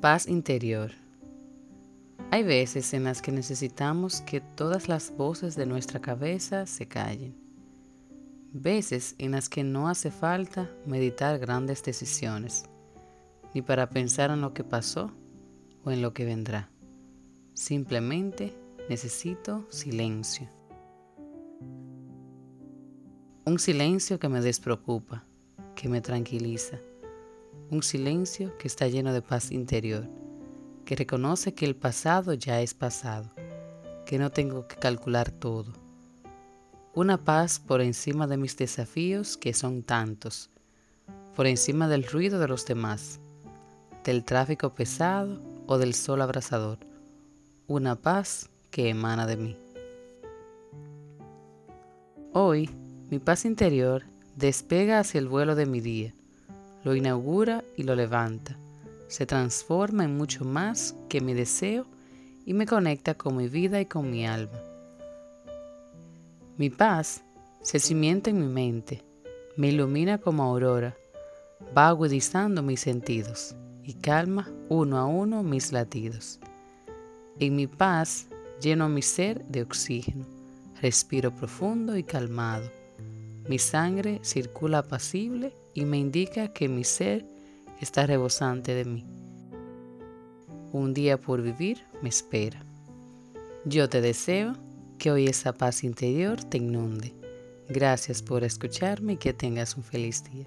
Paz interior. Hay veces en las que necesitamos que todas las voces de nuestra cabeza se callen. Veces en las que no hace falta meditar grandes decisiones, ni para pensar en lo que pasó o en lo que vendrá. Simplemente necesito silencio. Un silencio que me despreocupa, que me tranquiliza un silencio que está lleno de paz interior, que reconoce que el pasado ya es pasado, que no tengo que calcular todo. Una paz por encima de mis desafíos que son tantos, por encima del ruido de los demás, del tráfico pesado o del sol abrasador. Una paz que emana de mí. Hoy, mi paz interior despega hacia el vuelo de mi día lo inaugura y lo levanta. Se transforma en mucho más que mi deseo y me conecta con mi vida y con mi alma. Mi paz se cimienta en mi mente, me ilumina como aurora, va agudizando mis sentidos y calma uno a uno mis latidos. En mi paz lleno mi ser de oxígeno, respiro profundo y calmado. Mi sangre circula apacible y me indica que mi ser está rebosante de mí. Un día por vivir me espera. Yo te deseo que hoy esa paz interior te inunde. Gracias por escucharme y que tengas un feliz día.